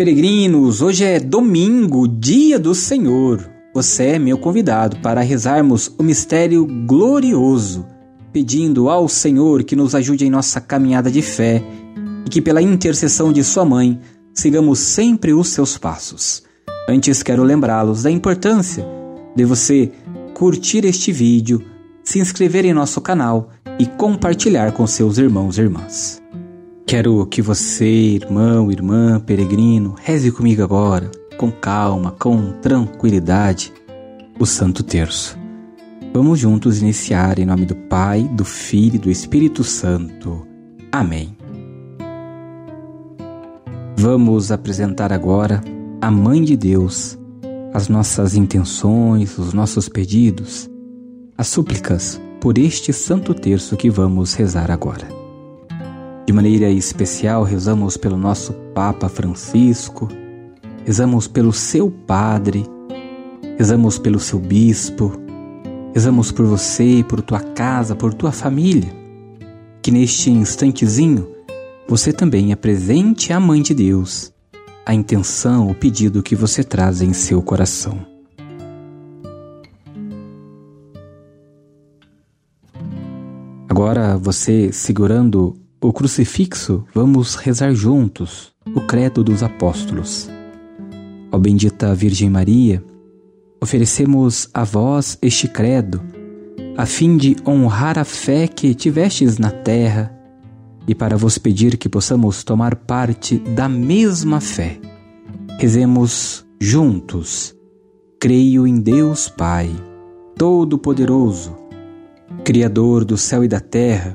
Peregrinos, hoje é domingo, dia do Senhor. Você é meu convidado para rezarmos o mistério glorioso, pedindo ao Senhor que nos ajude em nossa caminhada de fé e que, pela intercessão de Sua mãe, sigamos sempre os seus passos. Antes, quero lembrá-los da importância de você curtir este vídeo, se inscrever em nosso canal e compartilhar com seus irmãos e irmãs. Quero que você, irmão, irmã, peregrino, reze comigo agora, com calma, com tranquilidade, o Santo Terço. Vamos juntos iniciar em nome do Pai, do Filho e do Espírito Santo. Amém. Vamos apresentar agora a Mãe de Deus, as nossas intenções, os nossos pedidos, as súplicas por este Santo Terço que vamos rezar agora. De maneira especial, rezamos pelo nosso Papa Francisco, rezamos pelo seu Padre, rezamos pelo seu Bispo, rezamos por você, por tua casa, por tua família. Que neste instantezinho você também apresente à Mãe de Deus a intenção, o pedido que você traz em seu coração. Agora você segurando o crucifixo, vamos rezar juntos o Credo dos Apóstolos. Ó bendita Virgem Maria, oferecemos a vós este credo, a fim de honrar a fé que tivestes na terra e para vos pedir que possamos tomar parte da mesma fé. Rezemos juntos. Creio em Deus Pai, Todo-Poderoso, Criador do céu e da terra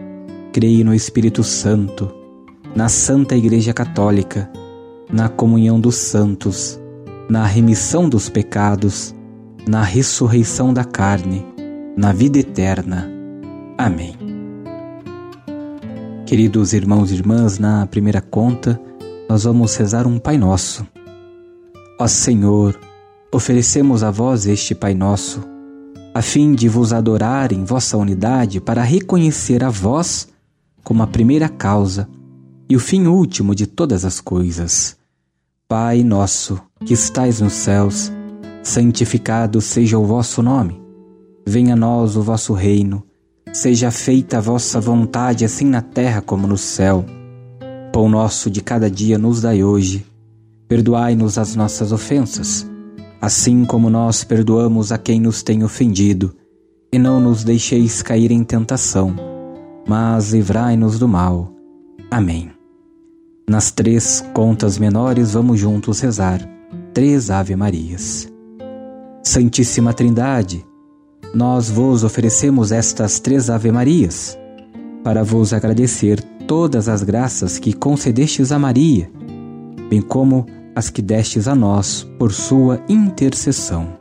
Creio no Espírito Santo, na Santa Igreja Católica, na comunhão dos santos, na remissão dos pecados, na ressurreição da carne, na vida eterna. Amém. Queridos irmãos e irmãs, na primeira conta, nós vamos rezar um Pai Nosso. Ó Senhor, oferecemos a vós este Pai Nosso, a fim de vos adorar em vossa unidade para reconhecer a vós como a primeira causa e o fim último de todas as coisas. Pai nosso, que estais nos céus, santificado seja o vosso nome. Venha a nós o vosso reino. Seja feita a vossa vontade, assim na terra como no céu. Pão nosso de cada dia nos dai hoje. Perdoai-nos as nossas ofensas, assim como nós perdoamos a quem nos tem ofendido. E não nos deixeis cair em tentação mas livrai-nos do mal. Amém. Nas três contas menores vamos juntos rezar três Ave Marias. Santíssima Trindade, nós vos oferecemos estas três Ave Marias para vos agradecer todas as graças que concedestes a Maria, bem como as que destes a nós por sua intercessão.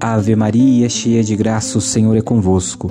Ave Maria, cheia de graça, o Senhor é convosco.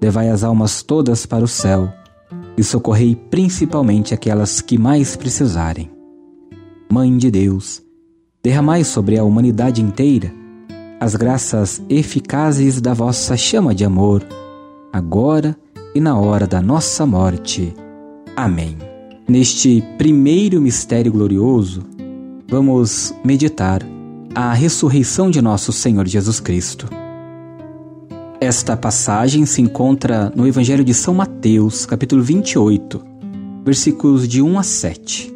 levai as almas todas para o céu e socorrei principalmente aquelas que mais precisarem. Mãe de Deus, derramai sobre a humanidade inteira as graças eficazes da vossa chama de amor, agora e na hora da nossa morte. Amém. Neste primeiro mistério glorioso, vamos meditar a ressurreição de nosso Senhor Jesus Cristo. Esta passagem se encontra no Evangelho de São Mateus, capítulo 28, versículos de 1 a 7.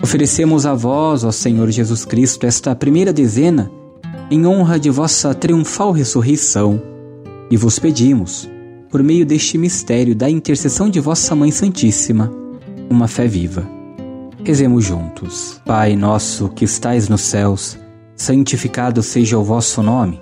Oferecemos a vós, ó Senhor Jesus Cristo, esta primeira dezena em honra de vossa triunfal ressurreição e vos pedimos, por meio deste mistério da intercessão de vossa Mãe Santíssima, uma fé viva. Rezemos juntos. Pai nosso que estais nos céus, santificado seja o vosso nome.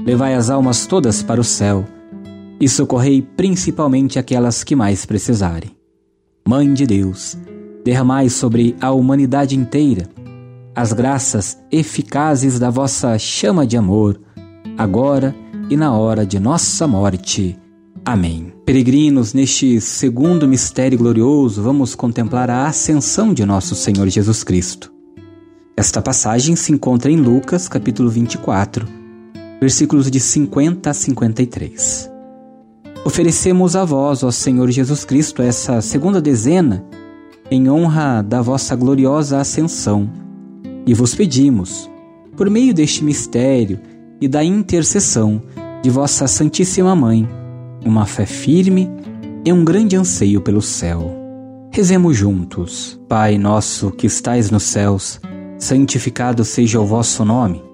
levai as almas todas para o céu e socorrei principalmente aquelas que mais precisarem. Mãe de Deus, derramai sobre a humanidade inteira as graças eficazes da vossa chama de amor, agora e na hora de nossa morte. Amém. Peregrinos, neste segundo mistério glorioso, vamos contemplar a ascensão de nosso Senhor Jesus Cristo. Esta passagem se encontra em Lucas, capítulo 24, versículos de 50 a 53. Oferecemos a vós, ó Senhor Jesus Cristo, essa segunda dezena em honra da vossa gloriosa ascensão, e vos pedimos, por meio deste mistério e da intercessão de vossa Santíssima Mãe, uma fé firme e um grande anseio pelo céu. Rezemos juntos. Pai nosso que estais nos céus, santificado seja o vosso nome.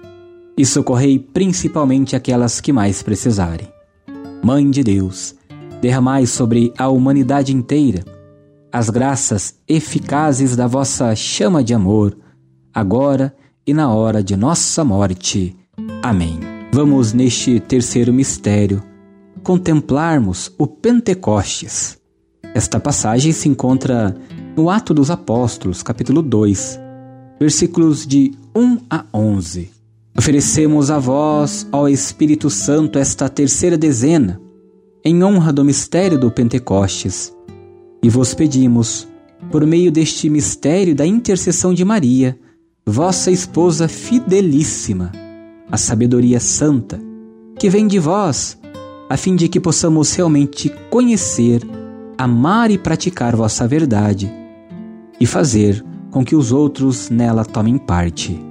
e socorrei principalmente aquelas que mais precisarem. Mãe de Deus, derramai sobre a humanidade inteira as graças eficazes da vossa chama de amor, agora e na hora de nossa morte. Amém. Vamos neste terceiro mistério contemplarmos o Pentecostes. Esta passagem se encontra no Ato dos Apóstolos, capítulo 2, versículos de 1 a 11. Oferecemos a vós, ó Espírito Santo, esta terceira dezena, em honra do mistério do Pentecostes, e vos pedimos, por meio deste mistério da intercessão de Maria, vossa esposa fidelíssima, a sabedoria santa, que vem de vós, a fim de que possamos realmente conhecer, amar e praticar vossa verdade e fazer com que os outros nela tomem parte.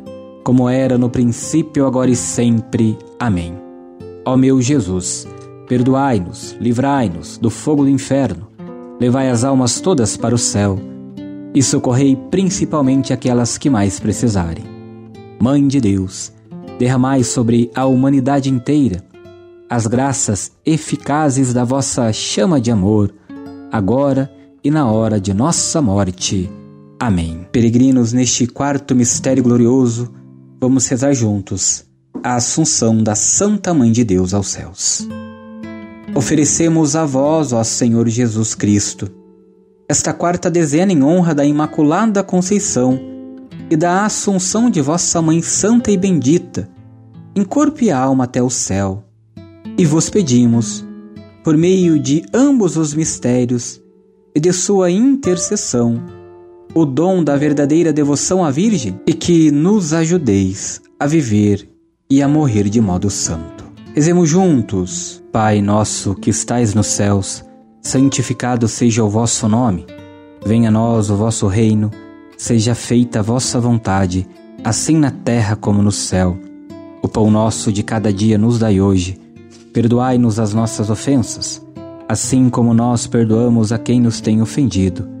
como era no princípio, agora e sempre. Amém. Ó meu Jesus, perdoai-nos, livrai-nos do fogo do inferno, levai as almas todas para o céu e socorrei principalmente aquelas que mais precisarem. Mãe de Deus, derramai sobre a humanidade inteira as graças eficazes da vossa chama de amor, agora e na hora de nossa morte. Amém. Peregrinos, neste quarto mistério glorioso, Vamos rezar juntos a Assunção da Santa Mãe de Deus aos céus. Oferecemos a vós, ó Senhor Jesus Cristo, esta quarta dezena em honra da Imaculada Conceição e da Assunção de vossa Mãe Santa e Bendita, em corpo e alma até o céu. E vos pedimos, por meio de ambos os mistérios e de sua intercessão, o dom da verdadeira devoção à Virgem e que nos ajudeis a viver e a morrer de modo santo. Rezemos juntos, Pai nosso que estais nos céus, santificado seja o vosso nome. Venha a nós o vosso reino, seja feita a vossa vontade, assim na terra como no céu. O pão nosso de cada dia nos dai hoje. Perdoai-nos as nossas ofensas, assim como nós perdoamos a quem nos tem ofendido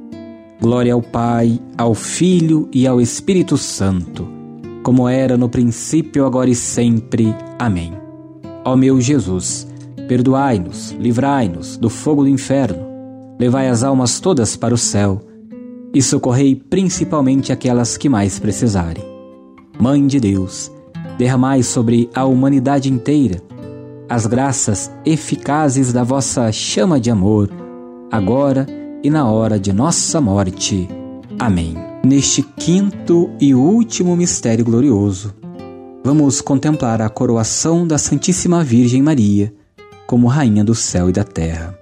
Glória ao Pai, ao Filho e ao Espírito Santo, como era no princípio, agora e sempre. Amém. Ó meu Jesus, perdoai-nos, livrai-nos do fogo do inferno, levai as almas todas para o céu e socorrei principalmente aquelas que mais precisarem. Mãe de Deus, derramai sobre a humanidade inteira as graças eficazes da vossa chama de amor, agora e na hora de nossa morte. Amém. Neste quinto e último mistério glorioso, vamos contemplar a coroação da Santíssima Virgem Maria como Rainha do céu e da terra.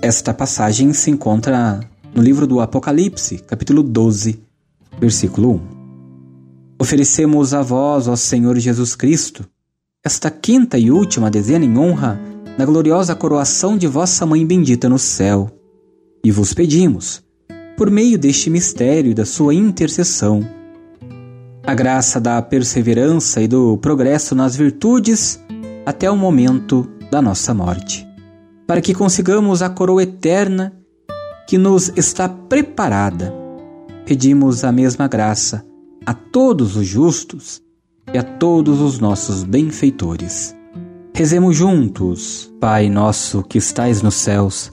Esta passagem se encontra no livro do Apocalipse, capítulo 12, versículo 1. Oferecemos a vós, ó Senhor Jesus Cristo, esta quinta e última dezena em honra da gloriosa coroação de vossa Mãe bendita no céu. E vos pedimos, por meio deste mistério da sua intercessão, a graça da perseverança e do progresso nas virtudes até o momento da nossa morte, para que consigamos a coroa eterna que nos está preparada. Pedimos a mesma graça a todos os justos e a todos os nossos benfeitores. Rezemos juntos, Pai nosso que estais nos céus,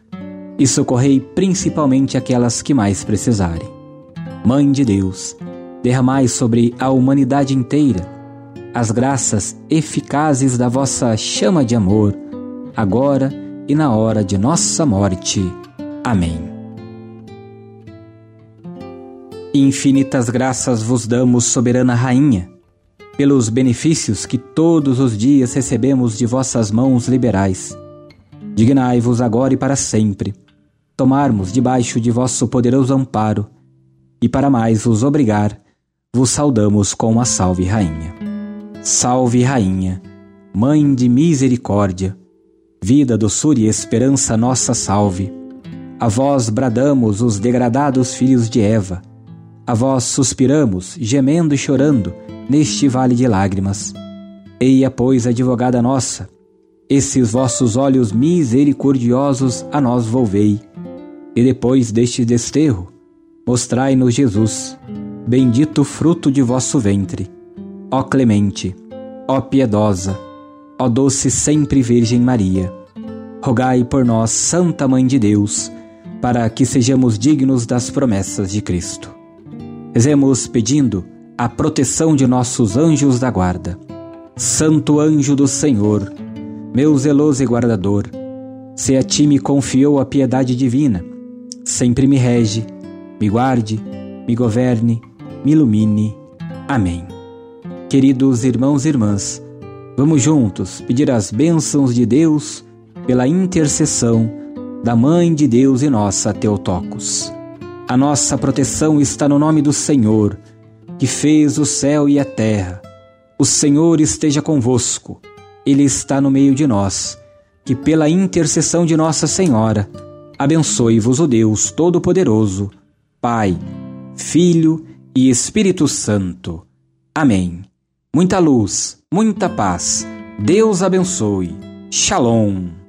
e socorrei principalmente aquelas que mais precisarem. Mãe de Deus, derramai sobre a humanidade inteira as graças eficazes da vossa chama de amor, agora e na hora de nossa morte. Amém. Infinitas graças vos damos, soberana Rainha, pelos benefícios que todos os dias recebemos de vossas mãos liberais. Dignai-vos agora e para sempre tomarmos debaixo de vosso poderoso amparo, e para mais vos obrigar, vos saudamos com uma salve, Rainha. Salve, Rainha, Mãe de misericórdia, vida, doçura e esperança nossa salve. A vós bradamos os degradados filhos de Eva a vós suspiramos, gemendo e chorando, neste vale de lágrimas. Eia, pois, advogada nossa, esses vossos olhos misericordiosos a nós volvei. E depois deste desterro, mostrai-nos Jesus, bendito fruto de vosso ventre. Ó clemente, ó piedosa, ó doce sempre Virgem Maria, rogai por nós, Santa Mãe de Deus, para que sejamos dignos das promessas de Cristo. Rezemos pedindo a proteção de nossos anjos da guarda. Santo anjo do Senhor, meu zeloso e guardador, se a ti me confiou a piedade divina, sempre me rege, me guarde, me governe, me ilumine. Amém. Queridos irmãos e irmãs, vamos juntos pedir as bênçãos de Deus pela intercessão da Mãe de Deus e nossa Teotocos. A nossa proteção está no nome do Senhor, que fez o céu e a terra. O Senhor esteja convosco, Ele está no meio de nós. Que pela intercessão de Nossa Senhora, abençoe-vos o Deus Todo-Poderoso, Pai, Filho e Espírito Santo. Amém. Muita luz, muita paz. Deus abençoe. Shalom.